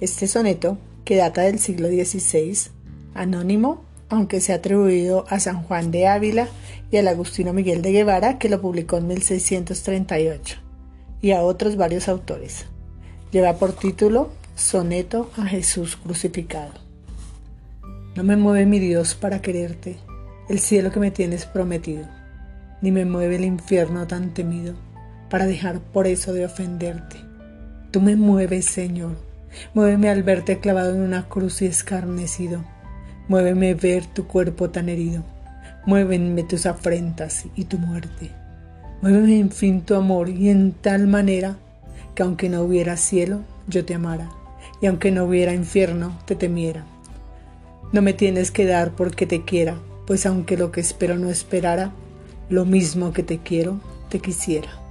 Este soneto, que data del siglo XVI, anónimo, aunque se ha atribuido a San Juan de Ávila y al Agustino Miguel de Guevara, que lo publicó en 1638, y a otros varios autores. Lleva por título Soneto a Jesús crucificado. No me mueve mi Dios para quererte, el cielo que me tienes prometido, ni me mueve el infierno tan temido para dejar por eso de ofenderte. Tú me mueves, Señor, muéveme al verte clavado en una cruz y escarnecido, muéveme ver tu cuerpo tan herido, muévenme tus afrentas y tu muerte, muéveme en fin tu amor y en tal manera que aunque no hubiera cielo, yo te amara, y aunque no hubiera infierno, te temiera. No me tienes que dar porque te quiera, pues aunque lo que espero no esperara, lo mismo que te quiero, te quisiera.